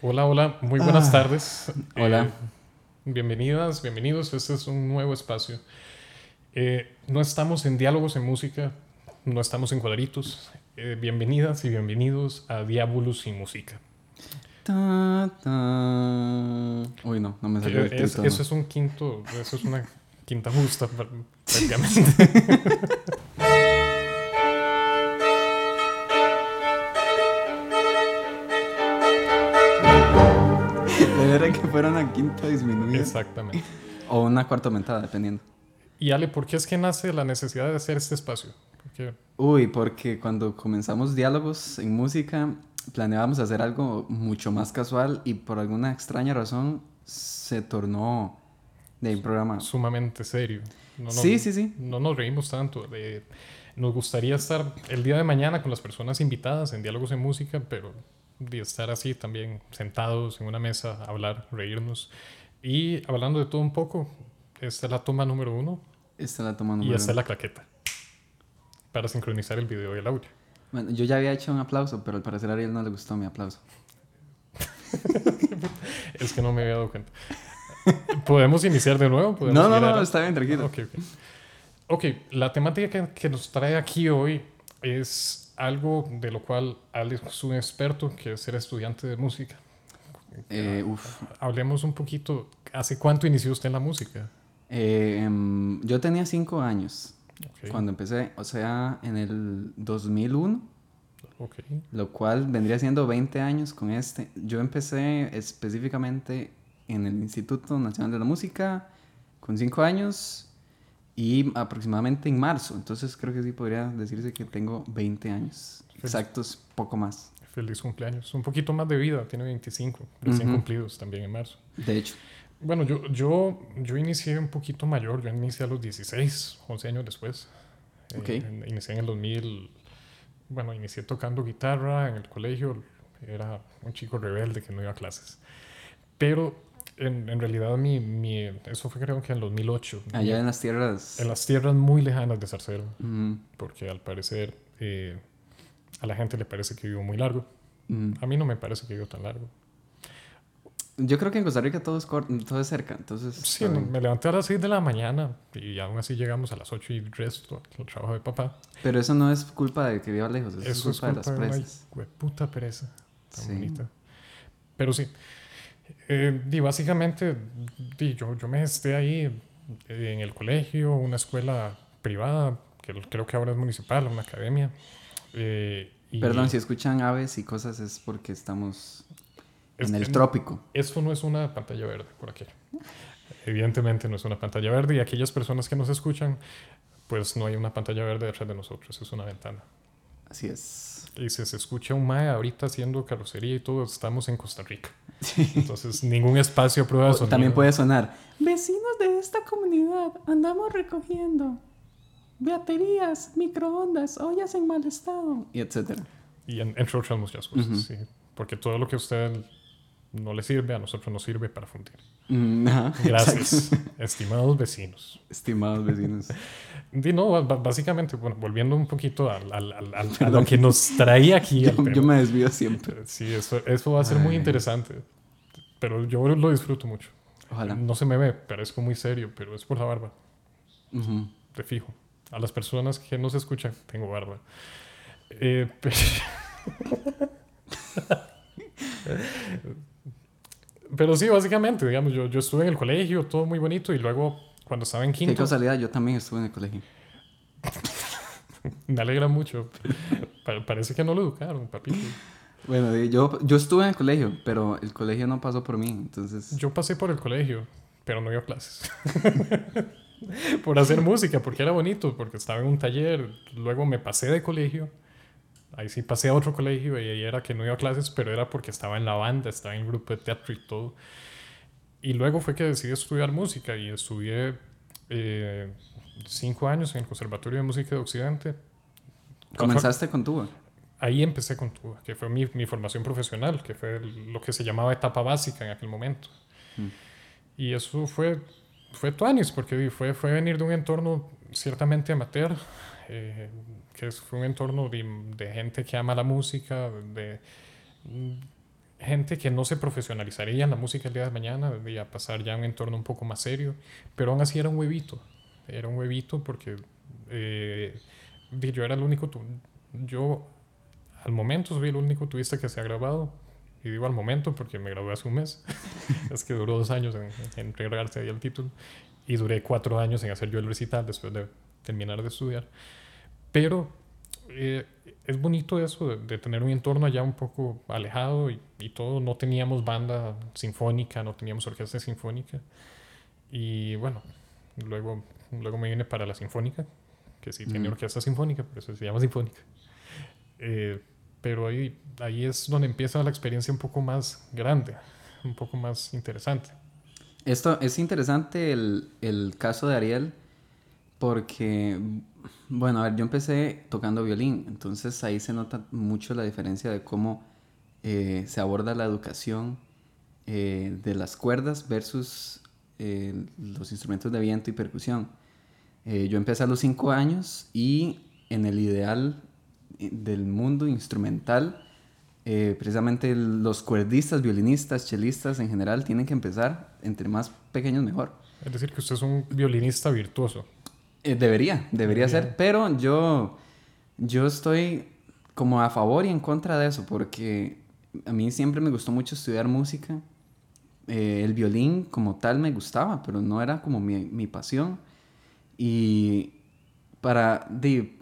Hola, hola, muy buenas Ah, tardes. hola. Eh, bienvenidas, bienvenidos. Este es un nuevo espacio. Eh, no estamos en diálogos en música, no estamos en cuadritos. Eh, bienvenidas y bienvenidos a Diabolus y Música. Ta, ta. Uy, no, no me salió el es- eso es un quinto, eso es una quinta justa pr- prácticamente. fuera una quinta disminuida. Exactamente. O una cuarta aumentada, dependiendo. Y Ale, ¿por qué es que nace la necesidad de hacer este espacio? Porque Uy, porque cuando comenzamos diálogos en música, planeábamos hacer algo mucho más casual y por alguna extraña razón se tornó de un programa. sumamente serio. No, no- Sí, sí, sí. No nos reímos tanto. nos gustaría estar el día de mañana con las personas invitadas en diálogos en música, pero de estar así también sentados en una mesa, hablar, reírnos. Y hablando de todo un poco, esta es la toma número uno Esta la toma y número esta es uno. la claqueta para sincronizar el video y el audio. Bueno, yo ya había hecho un aplauso, pero al parecer a Ariel no le gustó mi aplauso. Es que no me había dado cuenta. ¿Podemos iniciar de nuevo? ¿Podemos No, no, no, está bien, tranquilo. Ok, ok. Ok, la temática que, que nos trae aquí hoy es algo de lo cual Alex es un experto, que es ser estudiante de música. Eh, uf. Hablemos un poquito, ¿hace cuánto inició usted en la música? Eh, em, yo tenía cinco años cuando empecé, o sea, en el 2001, ok. lo cual vendría siendo 20 años con este. Yo empecé específicamente en el Instituto Nacional de la Música con cinco años y aproximadamente en marzo, entonces creo que sí podría decirse que tengo 20 años. Exactos, poco más. Feliz cumpleaños. Un poquito más de vida, tiene 25, recién Ujú. cumplidos también en marzo. De hecho, Bueno, yo, yo, yo inicié un poquito mayor, yo inicié a los 16, 11 años después. Eh, Ok. en- inicié en el 2000, bueno, inicié tocando guitarra en el colegio, era un chico rebelde que no iba a clases. Pero en, en realidad mi, mi, eso fue creo que en el 2008, allá en las tierras... en las tierras muy lejanas de Zarcero, Mm, porque al parecer eh, a la gente le parece que vivo muy largo. mm. A mí no me parece que vivo tan largo. Yo creo que en Costa Rica todo es, todo es cerca, entonces... Sí, me levanté a las 6 de la mañana y aún así llegamos a las 8 y resto el trabajo de papá. Pero eso no es culpa de que viva lejos, eso, Eso es culpa, de las una presas. puta pereza tan Sí. bonita. Pero sí, eh, y básicamente di, yo, yo me esté ahí eh, en el colegio, una escuela privada, que creo que ahora es municipal, una academia. eh, y Perdón, si escuchan aves y cosas es porque estamos es en el trópico. Esto no es una pantalla verde por aquí. Evidentemente no es una pantalla verde y aquellas personas que nos escuchan, pues no hay una pantalla verde detrás de nosotros, es una ventana. Así es. Y si se escucha un mae ahorita haciendo carrocería y todo, estamos en Costa Rica. Entonces, ningún espacio prueba sonido. También puede sonar. Vecinos de esta comunidad, andamos recogiendo baterías, microondas, ollas en mal estado. Y etcétera. Y en- entre otras muchas cosas, sí. Porque todo lo que usted no le sirve, a nosotros nos sirve para fundir. Mm, ajá, Gracias, exacto. estimados vecinos. Estimados vecinos. Y no, básicamente, bueno, volviendo un poquito a lo que nos traía aquí. Yo, me desvío siempre. Sí, eso, eso va a ser muy interesante. Pero yo lo disfruto mucho. Ojalá. No se me ve, parezco muy serio, pero es por la barba. Te fijo. A las personas que no se escuchan, tengo barba. Eh, pe- Pero sí, básicamente, digamos, yo, yo estuve en el colegio, todo muy bonito, y luego cuando estaba en Qué quinto, casualidad, yo también estuve en el colegio. me alegra mucho. Pa- parece que no lo educaron, papito. Bueno, di- yo, yo estuve en el colegio, pero el colegio no pasó por mí, entonces... Yo pasé por el colegio, pero no iba a clases. por hacer música, porque era bonito, porque estaba en un taller. Luego me pasé de colegio. Ahí sí pasé a otro colegio y ahí era que no iba a clases, pero era porque estaba en la banda, estaba en el grupo de teatro y todo. Y luego fue que decidí estudiar música y estudié eh, cinco años en el Conservatorio de Música de Occidente. ¿Comenzaste con tuba? Ahí empecé con tuba, que fue mi, mi formación profesional, que fue lo que se llamaba etapa básica en aquel momento. Mm. Y eso fue, fue tuanis, porque fue, fue venir de un entorno ciertamente amateur, eh, que fue un entorno de, de gente que ama la música, de, gente que no se profesionalizaría en la música el día de mañana, y a pasar ya a un entorno un poco más serio, pero aún así era un huevito, era un huevito porque eh, yo era el único, yo al momento soy el único turista que se ha grabado, y digo al momento porque me gradué hace un mes, es que duró dos años en, en entregarse ahí el título, y duré cuatro años en hacer yo el recital después de terminar de estudiar, pero eh, es bonito eso de, tener un entorno allá un poco alejado y, y, todo. No teníamos banda sinfónica, no teníamos orquesta sinfónica. Y bueno, luego, luego me vine para la sinfónica, que sí tiene orquesta sinfónica, por eso se llama sinfónica. Eh, pero ahí, ahí es donde empieza la experiencia un poco más grande, un poco más interesante. Esto es interesante el, el caso de Ariel, porque bueno, a ver, yo empecé tocando violín, entonces ahí se nota mucho la diferencia de cómo eh, se aborda la educación eh, de las cuerdas versus eh, los instrumentos de viento y percusión. yo empecé a los cinco años y en el ideal del mundo instrumental, precisamente los cuerdistas, violinistas, chelistas en general tienen que empezar entre más pequeños mejor. Es decir, que usted es un violinista virtuoso. Eh, debería, debería ser, pero yo, yo estoy como a favor y en contra de eso, porque a mí siempre me gustó mucho estudiar música. Eh, el violín como tal me gustaba, pero no era como mi, mi pasión. Y para, de,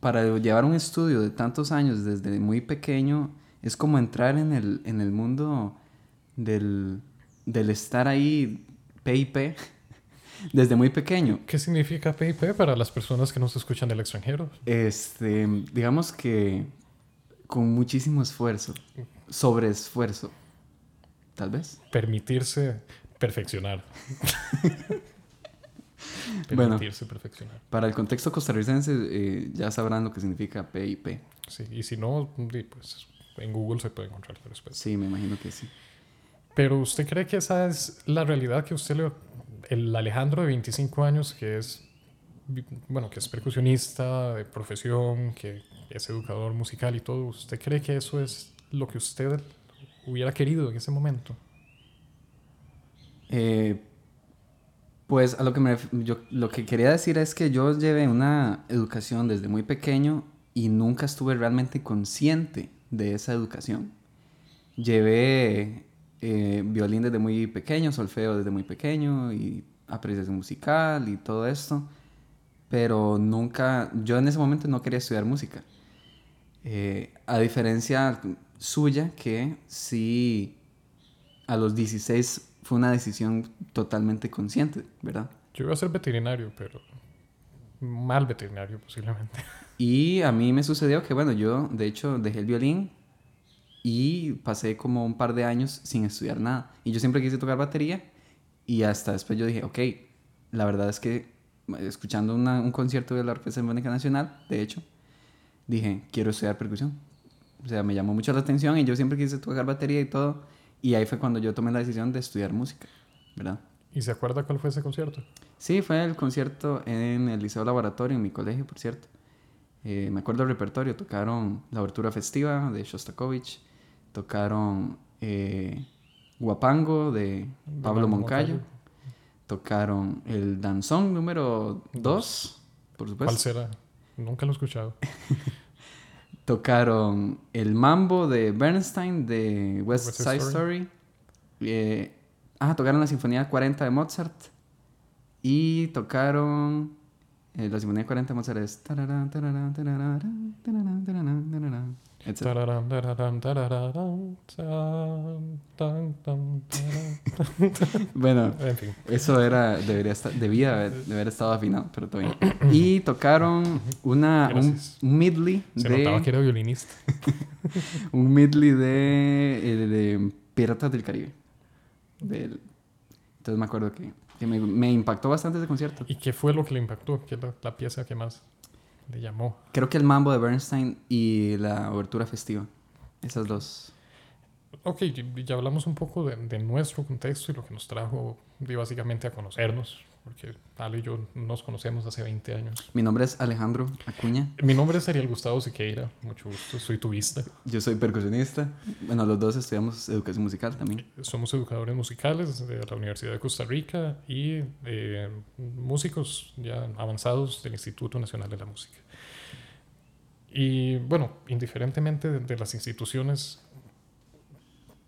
para llevar un estudio de tantos años desde muy pequeño, es como entrar en el, en el mundo del, del estar ahí PIP desde muy pequeño. ¿Qué significa PIP para las personas que no se escuchan del extranjero? Este, digamos que con muchísimo esfuerzo, sobre esfuerzo, tal vez. Permitirse perfeccionar. Permitirse perfeccionar. Para el contexto costarricense eh, ya sabrán lo que significa PIP. Sí, y si no, pues en Google se puede encontrar después. Sí, me imagino que sí. Pero usted cree que esa es la realidad que usted le el Alejandro de 25 años, que es, bueno, que es percusionista de profesión, que es educador musical y todo, ¿usted cree que eso es lo que usted hubiera querido en ese momento? Eh, pues a lo que me yo, lo que quería decir es que yo llevé una educación desde muy pequeño y nunca estuve realmente consciente de esa educación. Llevé eh, violín desde muy pequeño, solfeo desde muy pequeño y apreciación musical y todo esto. Pero nunca, yo en ese momento no quería estudiar música. Eh, a diferencia suya, que sí, a los 16 fue una decisión totalmente consciente, ¿verdad? Yo iba a ser veterinario, pero mal veterinario posiblemente. Y a mí me sucedió que, bueno, yo de hecho dejé el violín y pasé como un par de años sin estudiar nada. Y yo siempre quise tocar batería y hasta después yo dije, ok, la verdad es que escuchando un concierto de la Orquesta Sinfónica Nacional, de hecho, dije, quiero estudiar percusión. O sea, me llamó mucho la atención y yo siempre quise tocar batería y todo. Y ahí fue cuando yo tomé la decisión de estudiar música, ¿verdad? ¿Y se acuerda cuál fue ese concierto? Sí, fue el concierto en el Liceo Laboratorio, en mi colegio, por cierto. Eh, me acuerdo del repertorio, tocaron la abertura festiva de Shostakovich, tocaron eh, Guapango de Pablo Moncayo. Tocaron el danzón número 2, por supuesto. ¿Cuál será? Nunca lo he escuchado. tocaron el mambo de Bernstein de West, Side Story. Eh, ah, tocaron la Sinfonía 40 de Mozart. Y tocaron eh, la Sinfonía 40 de Mozart es bueno, eso era, debería estar, debía haber, haber, estado afinado, pero bien. Y tocaron una, un, medley Se de... notaba que era violinista. un medley de, eh, de, Piratas del Caribe. Del, entonces me acuerdo que, que me, me, impactó bastante ese concierto. ¿Y qué fue lo que le impactó? ¿Qué es la, la pieza que más...? le llamó. Creo que el mambo de Bernstein y la obertura festiva. Esas dos. Ok, ya hablamos un poco de, de, nuestro contexto y lo que nos trajo básicamente a conocernos, porque Ale y yo nos conocemos hace 20 años. Mi nombre es Alejandro Acuña. Mi nombre es Ariel Gustavo Siqueira, mucho gusto, soy tubista. Yo soy percusionista. Bueno, los dos estudiamos educación musical también. Somos educadores musicales de la Universidad de Costa Rica y eh, músicos ya avanzados del Instituto Nacional de la Música. Y bueno, indiferentemente de, de las instituciones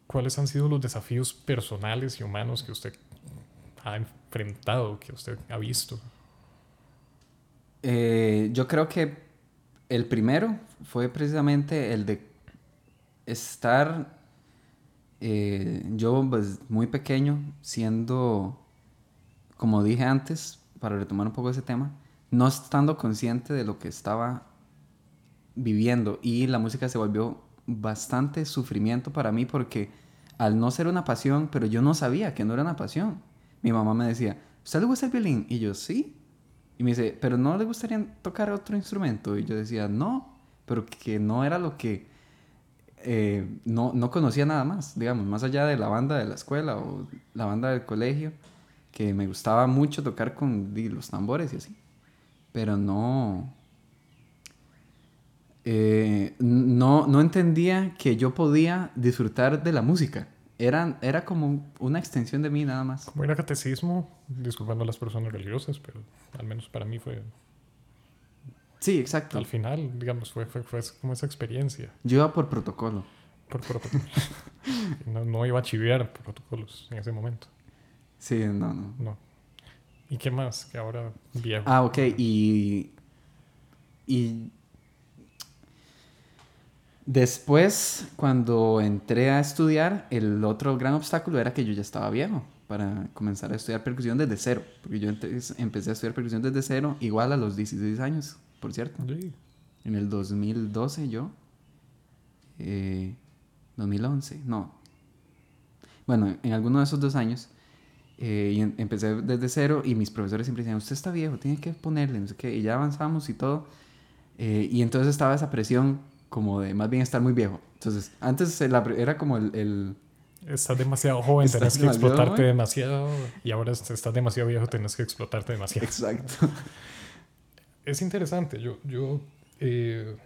¿cuáles han sido los desafíos personales y humanos que usted ha enfrentado, que usted ha visto? Eh, yo creo que el primero fue precisamente el de estar eh, yo pues muy pequeño siendo como dije antes para retomar un poco ese tema no estando consciente de lo que estaba viviendo y la música se volvió bastante sufrimiento para mí porque al no ser una pasión, pero yo no sabía que no era una pasión. Mi mamá me decía, ¿usted le gusta el violín? Y yo, sí. Y me dice, ¿pero no le gustaría tocar otro instrumento? Y yo decía, no, pero que no era lo que... Eh, no, no conocía nada más, digamos, más allá de la banda de la escuela o la banda del colegio, que me gustaba mucho tocar con los tambores y así. Pero no, eh, no, no entendía que yo podía disfrutar de la música. Era, era como una extensión de mí nada más. Como era catecismo, disculpando a las personas religiosas, pero al menos para mí fue... Sí, exacto. Al final, digamos, fue, fue, fue como esa experiencia. Yo iba por protocolo. Por protocolo. no, no, iba a chivear protocolos en ese momento. Sí, no, no. No. ¿Y qué más? Que ahora viejo. Ah, ok. Y... Y Después, cuando entré a estudiar, el otro gran obstáculo era que yo ya estaba viejo para comenzar a estudiar percusión desde cero. Porque yo empecé a estudiar percusión desde cero, igual a los 16 años, por cierto. Sí. En el 2012 yo. Eh, 2011, no. Bueno, en alguno de esos dos años. Eh, y empecé desde cero y mis profesores siempre decían, usted está viejo, tiene que ponerle, no sé qué. Y ya avanzamos y todo. Eh, y entonces estaba esa presión como de más bien estar muy viejo. Entonces, antes era como el... el estás demasiado joven, tenés que explotarte demasiado. Y ahora estás demasiado viejo, tenés que explotarte demasiado. Exacto. Es interesante. Yo, yo, eh,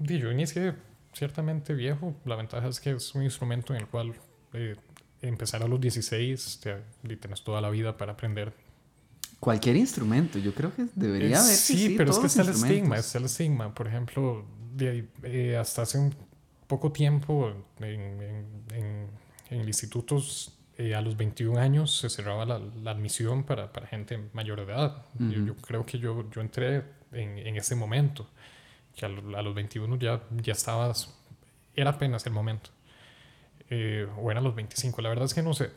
yo inicié ciertamente viejo. La ventaja es que es un instrumento en el cual eh, empezar a los 16 te, tienes toda la vida para aprender Cualquier instrumento, yo creo que debería haber. Sí, sí, pero es que está el estigma, está el estigma. Por ejemplo, eh, hasta hace un poco tiempo en, en, en, institutos eh, a los 21 años se cerraba la, la admisión para, para, gente mayor de edad. yo, yo, creo que yo, yo entré en, en ese momento, que a, a, los 21 ya, ya estabas, era apenas el momento. Eh, o eran los 25, la verdad es que no sé.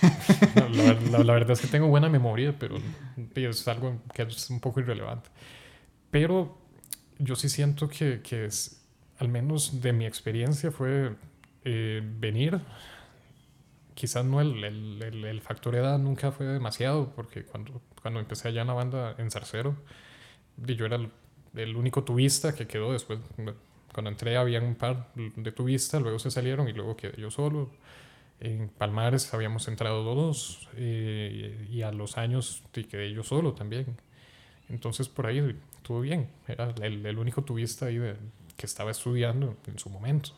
la, la, la, verdad es que tengo buena memoria, pero es algo que es un poco irrelevante. Pero yo sí siento que, que es, al menos de mi experiencia, fue eh, venir. Quizás no el, el, el, factor edad nunca fue demasiado, porque cuando, cuando empecé allá en la banda en Zarcero, yo era el, único tubista que quedó después. Cuando entré había un par de tubistas, luego se salieron y luego quedé yo solo. En Palmares habíamos entrado dos eh, y a los años quedé yo solo también. Entonces por ahí estuvo bien. Era el, el único tubista ahí de, que estaba estudiando en su momento.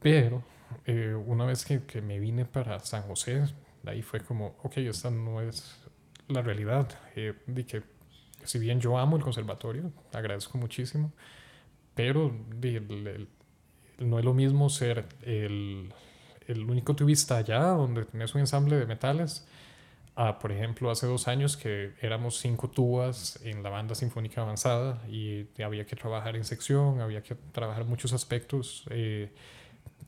Pero eh, una vez que, que, me vine para San José, ahí fue como, ok, esta no es la realidad. Eh, de que si bien yo amo el conservatorio, agradezco muchísimo, pero de, no es lo mismo ser el, el único tubista allá, donde tenés un ensamble de metales, por ejemplo, hace dos años que éramos cinco tubas en la banda sinfónica avanzada y había que trabajar en sección, había que trabajar muchos aspectos, eh,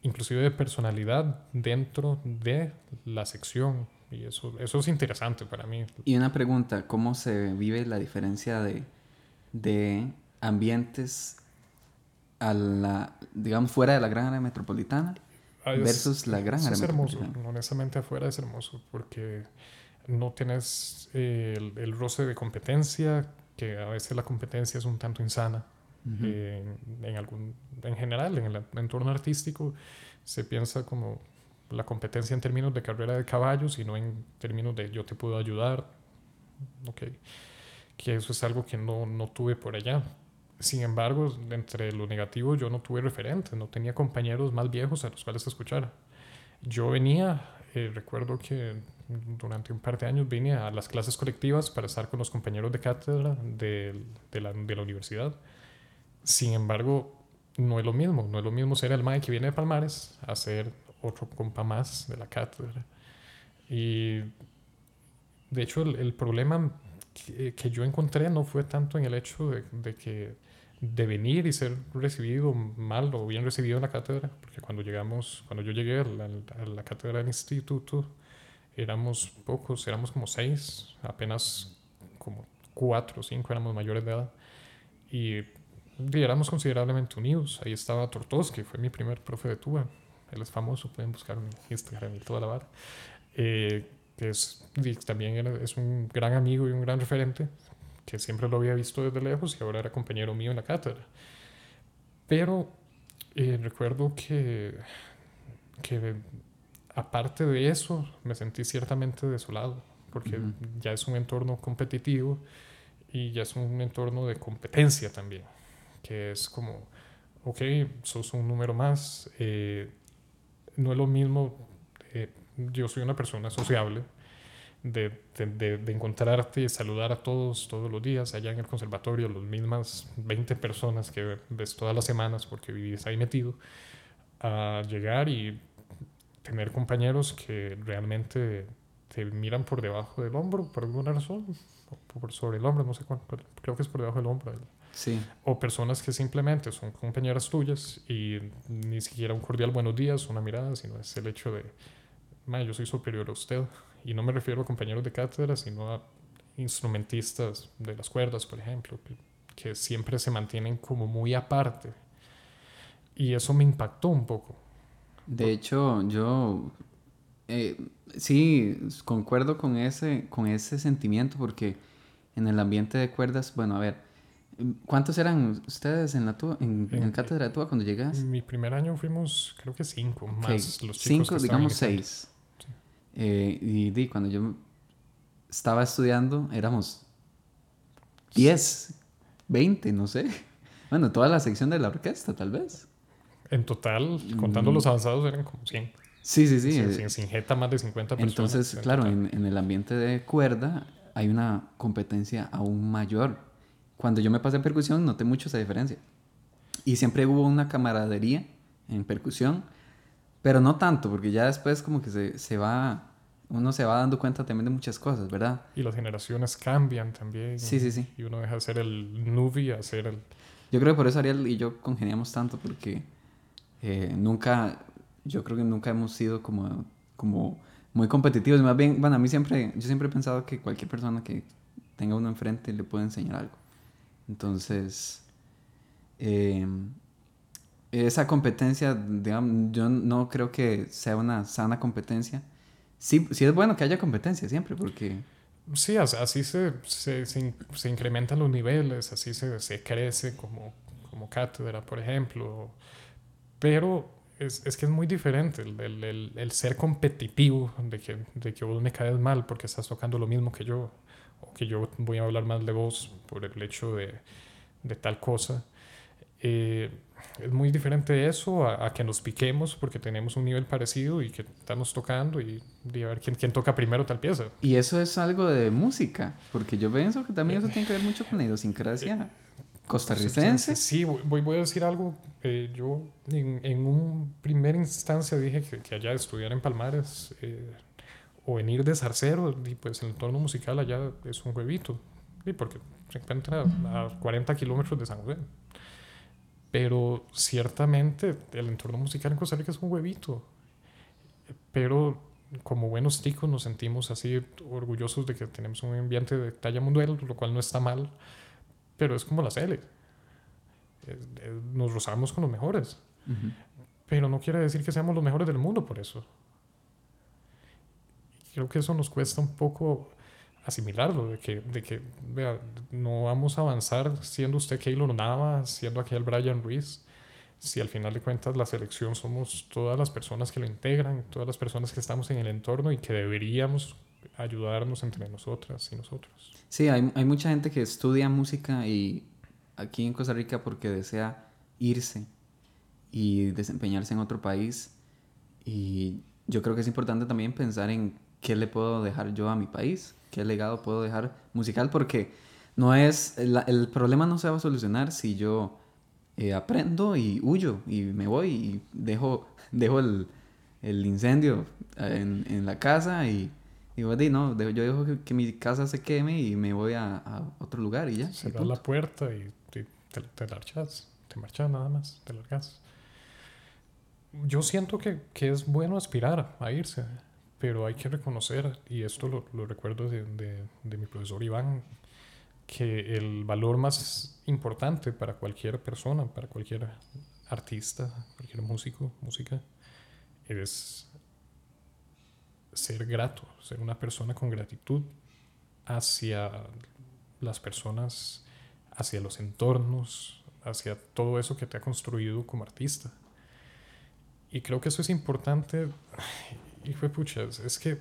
inclusive de personalidad dentro de la sección. Y eso, eso es interesante para mí. Y una pregunta, ¿cómo se vive la diferencia de, de ambientes a la, digamos, fuera de la gran área metropolitana ah, versus la gran área es hermoso, honestamente afuera es hermoso porque no tienes eh, el, el, roce de competencia, que a veces la competencia es un tanto insana. uh -huh. eh, en, algún, en general, en el entorno artístico, se piensa como la competencia en términos de carrera de caballos y no en términos de yo te puedo ayudar. Ok. Que eso es algo que no, no tuve por allá. Sin embargo, entre lo negativo yo no tuve referentes, no tenía compañeros más viejos a los cuales escuchar. Yo venía, eh, recuerdo que durante un par de años vine a las clases colectivas para estar con los compañeros de cátedra de, de, la, de la universidad. Sin embargo, no es lo mismo, no es lo mismo ser el MAE que viene de Palmares a ser otro compa más de la cátedra. Y de hecho el, el problema que, que, yo encontré no fue tanto en el hecho de, de, que de venir y ser recibido mal o bien recibido en la cátedra, porque cuando llegamos, cuando yo llegué a la, cátedra del instituto, éramos pocos, éramos como seis, apenas como cuatro o cinco éramos mayores de edad. Y, y éramos considerablemente unidos. Ahí estaba Tortos, que fue mi primer profe de tuba él es famoso, pueden buscar en Instagram y toda la barra. Eh, que es, también es un gran amigo y un gran referente, que siempre lo había visto desde lejos y ahora era compañero mío en la cátedra. Pero eh, recuerdo que, que aparte de eso me sentí ciertamente desolado, porque uh -huh. ya es un entorno competitivo y ya es un entorno de competencia también, que es como, ok, sos un número más, eh, no es lo mismo, eh, yo soy una persona sociable, de, de, de, encontrarte y saludar a todos todos los días allá en el conservatorio, las mismas 20 personas que ves todas las semanas porque vivís ahí metido, a llegar y tener compañeros que realmente te miran por debajo del hombro por alguna razón, o por sobre el hombro, no sé cuánto, creo que es por debajo del hombro. Sí. O personas que simplemente son compañeras tuyas y ni siquiera un cordial buenos días, una mirada, sino es el hecho de, yo soy superior a usted. Y no me refiero a compañeros de cátedra, sino a instrumentistas de las cuerdas, por ejemplo, que, que siempre se mantienen como muy aparte. Y eso me impactó un poco. De hecho, yo eh, sí concuerdo con ese, con ese sentimiento porque en el ambiente de cuerdas, bueno, a ver, ¿cuántos eran ustedes en la tuba, en, en, en cátedra de tuba cuando llegas? Mi primer año fuimos, creo que cinco, okay. más los chicos Cinco, que digamos seis. Eh, y, y, cuando yo estaba estudiando éramos 10, 20, no sé. Bueno, toda la sección de la orquesta, tal vez. En total, contando mm. los avanzados, eran como 100. Sí, sí, sí. Sin, sin, sin jeta, más de 50 personas. Entonces, claro, en, en, el ambiente de cuerda hay una competencia aún mayor. Cuando yo me pasé en percusión, noté mucho esa diferencia. Y siempre hubo una camaradería en percusión, pero no tanto, porque ya después como que se, se va, uno se va dando cuenta también de muchas cosas, ¿verdad? Y las generaciones cambian también. Sí, sí, sí. Y uno deja de ser el newbie a ser el... Yo creo que por eso Ariel y yo congeniamos tanto, porque eh, nunca, yo creo que nunca hemos sido como, como muy competitivos. Más bien, bueno, a mí siempre, yo siempre he pensado que cualquier persona que tenga uno enfrente le puede enseñar algo. Entonces, eh, esa competencia, digamos, yo no creo que sea una sana competencia. Sí, sí es bueno que haya competencia siempre, porque... Sí, así se, se, se, se incrementan los niveles, así se, se crece como, como cátedra, por ejemplo. Pero es, es, que es muy diferente el, el, el, el, ser competitivo, de que, de que vos me caes mal porque estás tocando lo mismo que yo, o que yo voy a hablar más de vos por el hecho de, de tal cosa. Eh, es muy diferente eso a, a, que nos piquemos porque tenemos un nivel parecido y que estamos tocando y, y a ver quién, quién, toca primero tal pieza. Y eso es algo de música, porque yo pienso que también eso tiene que ver mucho con la idiosincrasia costarricense. Sí, voy, voy a decir algo. Eh, yo en, en un primera instancia dije que, que allá estudiar en Palmares eh, o venir de Zarcero, y pues el entorno musical allá es un huevito, y porque se encuentra a 40 kilómetros de San José. Pero ciertamente el entorno musical en Costa Rica es un huevito. Pero como buenos ticos nos sentimos así orgullosos de que tenemos un ambiente de talla mundial, lo cual no está mal pero es como la L. Nos rozamos con los mejores. Uh -huh. Pero no quiere decir que seamos los mejores del mundo por eso. Creo que eso nos cuesta un poco asimilarlo, de que, de que vea, no vamos a avanzar siendo usted Keylor Nava, siendo aquel Brian Ruiz, si al final de cuentas la selección somos todas las personas que lo integran, todas las personas que estamos en el entorno y que deberíamos ayudarnos entre nosotras y nosotros. Sí, hay, hay mucha gente que estudia música y aquí en Costa Rica porque desea irse y desempeñarse en otro país. Y yo creo que es importante también pensar en qué le puedo dejar yo a mi país, qué legado puedo dejar musical, porque no es, el, el problema no se va a solucionar si yo eh, aprendo y huyo y me voy y dejo, dejo el, el incendio en, en, la casa y digo, no, yo dejo que, que, mi casa se queme y me voy a, a otro lugar y ya. Cerrar la puerta y te, te, te larchas, te marchas nada más, te largas. Yo siento que, que, es bueno aspirar a irse, pero hay que reconocer, y esto lo, recuerdo de, de, de mi profesor Iván, que el valor más importante para cualquier persona, para cualquier artista, cualquier músico, música, es ser grato, ser una persona con gratitud hacia las personas, hacia los entornos, hacia todo eso que te ha construido como artista. Y creo que eso es importante. Y fue pucha, es que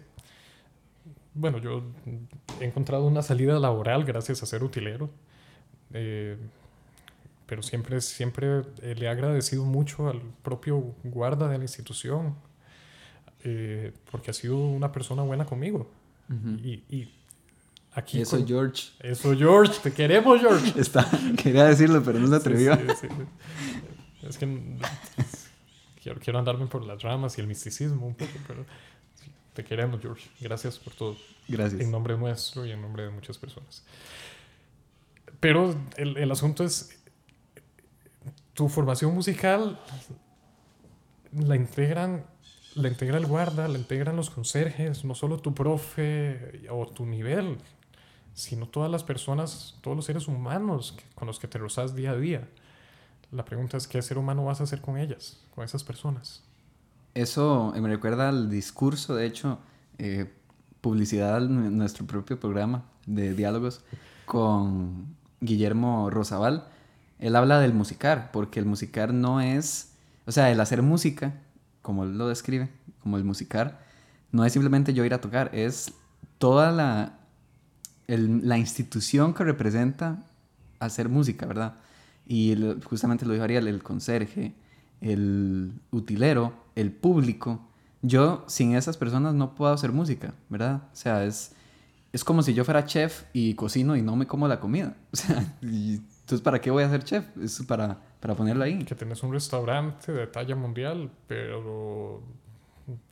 bueno, yo he encontrado una salida laboral gracias a ser utilero. Eh, pero siempre, siempre eh, le he agradecido mucho al propio guarda de la institución, eh, porque ha sido una persona buena conmigo. Uh -huh. y, y, aquí... Eso, con... George. Eso, George. Te queremos, George. Está, quería decirlo, pero no se atrevió. Sí, sí, sí. Es que quiero, quiero andarme por las ramas y el misticismo un poco, pero te queremos, George. Gracias por todo. Gracias. En nombre nuestro y en nombre de muchas personas. Pero el, el asunto es, tu formación musical la integran, la integra el guarda, la integran los conserjes, no solo tu profe o tu nivel, sino todas las personas, todos los seres humanos con los que te rozas día a día. La pregunta es, ¿qué ser humano vas a hacer con ellas, con esas personas? Eso me recuerda al discurso, de hecho, eh, publicidad en nuestro propio programa de diálogos con Guillermo Rosabal. Él habla del musicar, porque el musicar no es, o sea, el hacer música, como él lo describe, como el musicar, no es simplemente yo ir a tocar, es toda la, la institución que representa hacer música, ¿verdad? Y justamente lo dijo Ariel, el conserje, el utilero, el público. Yo sin esas personas no puedo hacer música, ¿verdad? O sea, es, es como si yo fuera chef y cocino y no me como la comida. O sea, y, entonces ¿para qué voy a ser chef? Es para, para ponerlo ahí. Que tenés un restaurante de talla mundial, pero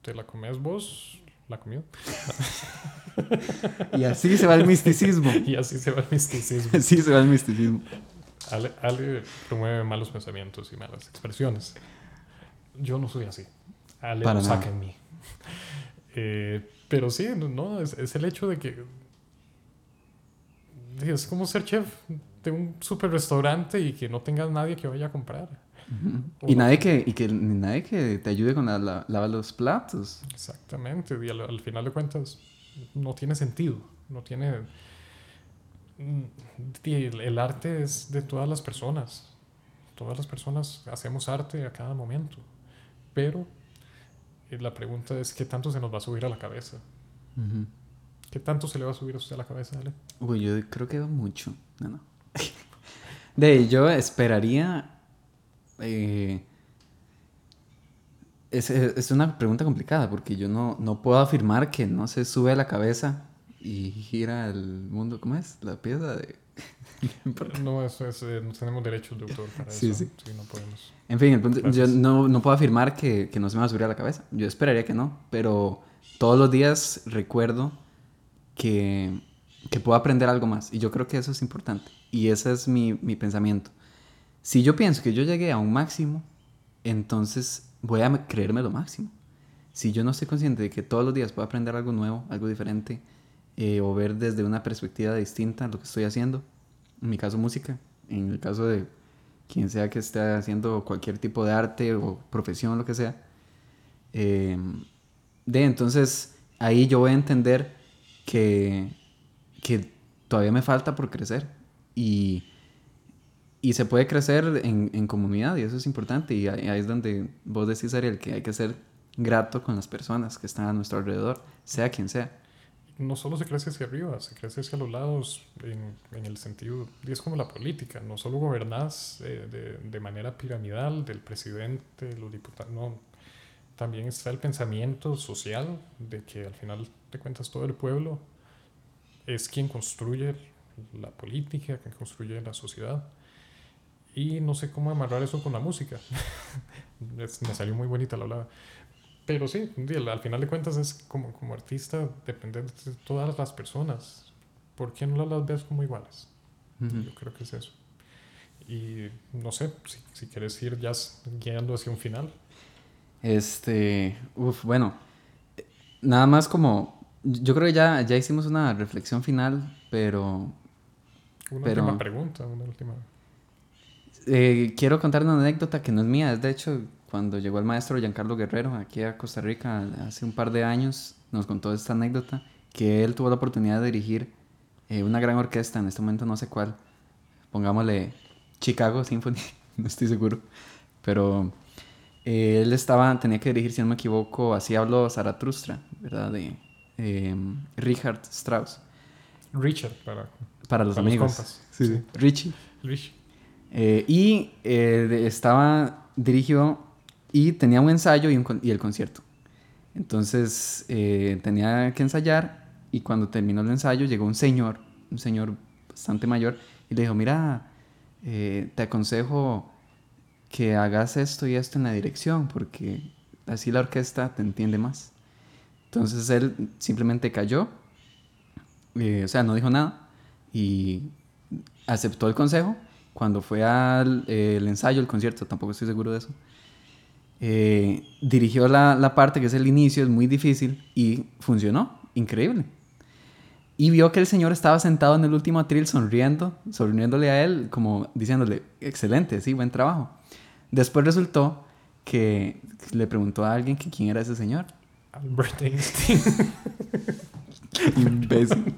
te la comes vos, la comida. y así se va el misticismo. y así se va el misticismo. Así se va el misticismo. Ale, Ale, promueve malos pensamientos y malas expresiones. Yo no soy así. Ale Para lo saca en mí. Eh, pero sí, no, es, es, el hecho de que es como ser chef de un super restaurante y que no tengas nadie que vaya a comprar. Uh -huh. Y nadie que, y que nadie que te ayude con la, la, lavar los platos. Exactamente. Y al, al final de cuentas no tiene sentido. No tiene el, el, arte es de todas las personas. Todas las personas hacemos arte a cada momento. Pero la pregunta es: ¿qué tanto se nos va a subir a la cabeza? Uh -huh. ¿Qué tanto se le va a subir a usted a la cabeza, Ale? Uy, yo creo que va mucho. No, no. De yo esperaría. Eh, es, es, una pregunta complicada porque yo no, no puedo afirmar que no se sube a la cabeza y gira el mundo. ¿Cómo es? La pieza de. no, eso es, eh, no tenemos derechos de autor para sí, eso. Sí. sí, no podemos. En fin, el punto, yo no, no, puedo afirmar que, que, no se me va a subir a la cabeza. Yo esperaría que no, pero todos los días recuerdo que, que puedo aprender algo más. Y yo creo que eso es importante. Y ese es mi, mi pensamiento. Si yo pienso que yo llegué a un máximo, entonces voy a creerme lo máximo. Si yo no estoy consciente de que todos los días puedo aprender algo nuevo, algo diferente, eh, o ver desde una perspectiva distinta lo que estoy haciendo. En mi caso, música. En el caso de quien sea que esté haciendo cualquier tipo de arte o profesión, lo que sea. Eh, de entonces, ahí yo voy a entender que, que todavía me falta por crecer. Y, y se puede crecer en, en, comunidad y eso es importante y ahí, es donde vos decís, Ariel, que hay que ser grato con las personas que están a nuestro alrededor, sea quien sea. No solo se crece hacia arriba, se crece hacia los lados en, en el sentido, y es como la política, no solo gobernás eh, de, de, manera piramidal del presidente, los diputados, no, también está el pensamiento social de que al final de cuentas todo el pueblo es quien construye la política, quien construye la sociedad. Y no sé cómo amarrar eso con la música. me salió muy bonita la. Pero sí, al final de cuentas es como, como artista depender de todas las personas. ¿Por qué no las ves como iguales? Yo creo que es eso. Y no sé, si, si quieres ir ya guiando hacia un final. Este, uff, bueno, nada más como, yo creo que ya, ya hicimos una reflexión final, pero... Una última pregunta, una última... Eh, quiero contar una anécdota que no es mía, es de hecho cuando llegó el maestro Giancarlo Guerrero aquí a Costa Rica hace un par de años, nos contó esta anécdota, que él tuvo la oportunidad de dirigir eh, una gran orquesta, en este momento no sé cuál, pongámosle Chicago Symphony, no estoy seguro, pero eh, él estaba, tenía que dirigir, si no me equivoco, así hablo Zaratustra, ¿verdad? De eh, Richard Strauss. Richard, para, para los amigos. sí, sí. Richie. Richie. Eh, y estaba dirigido y tenía un ensayo y, el concierto. Entonces tenía que ensayar y cuando terminó el ensayo llegó un señor, un señor bastante mayor, y le dijo, mira, te aconsejo que hagas esto y esto en la dirección, porque así la orquesta te entiende más. Entonces él simplemente cayó, eh, o sea, no dijo nada y aceptó el consejo. Cuando fue al el ensayo, el concierto, tampoco estoy seguro de eso, eh, dirigió la, la, parte que es el inicio, es muy difícil y funcionó, increíble. Y vio que el señor estaba sentado en el último atril sonriendo, sonriéndole a él, como diciéndole, excelente, sí, buen trabajo. Después resultó que le preguntó a alguien que quién era ese señor. Albert Einstein. Imbécil.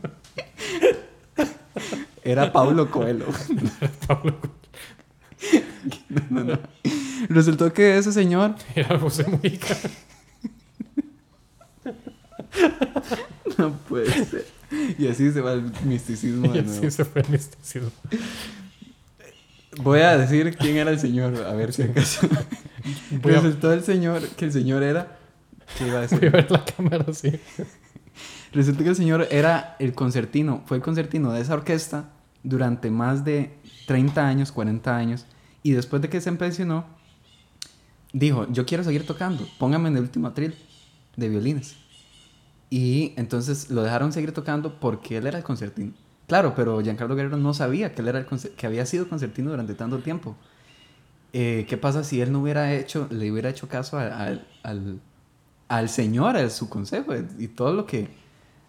Era Pablo Coelho. Pablo no, no, no. Resultó que ese señor. Era José Mujica. no puede ser. Y así se va el misticismo. Y así se fue el misticismo. Voy a decir quién era el señor, a ver si acaso. Resultó el señor, que el señor era. ¿Qué iba a decir? Voy a ver la cámara, sí. Resulta que el señor era el concertino, fue el concertino de esa orquesta durante más de 30 años, 40 años. Y después de que se pensionó, dijo: Yo quiero seguir tocando, póngame en el último atril de violines. Y entonces lo dejaron seguir tocando porque él era el concertino. Claro, pero Giancarlo Guerrero no sabía que él era el que había sido concertino durante tanto tiempo. Eh, ¿Qué pasa si él no hubiera hecho, le hubiera hecho caso al, al, señor, a su consejo y todo lo que...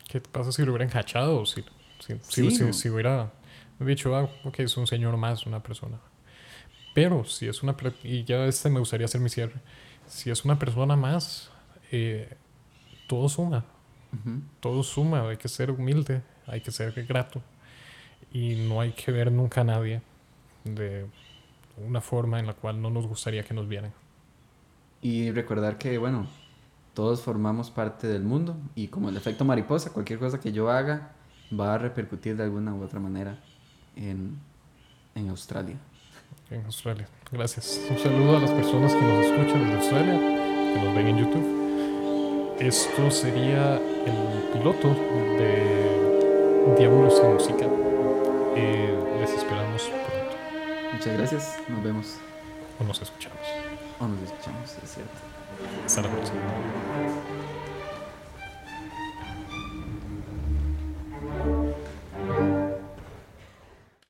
¿Qué pasa si lo hubieran cachado? Si, si, si, hubiera dicho, ah, ok, es un señor más, una persona. Pero si es una... Y ya este me gustaría hacer mi cierre. Si es una persona más, eh, todo suma. Todo suma, hay que ser humilde, hay que ser grato y no hay que ver nunca a nadie de una forma en la cual no nos gustaría que nos vieran. Y recordar que, bueno, todos formamos parte del mundo y como el efecto mariposa, cualquier cosa que yo haga va a repercutir de alguna u otra manera en, en Australia. En Australia, gracias. Un saludo a las personas que nos escuchan desde Australia, que nos ven en YouTube. Esto sería el piloto de Diablos en Música. Eh, les esperamos pronto. Muchas gracias, nos vemos. O nos escuchamos. O nos escuchamos, es cierto. Hasta la próxima.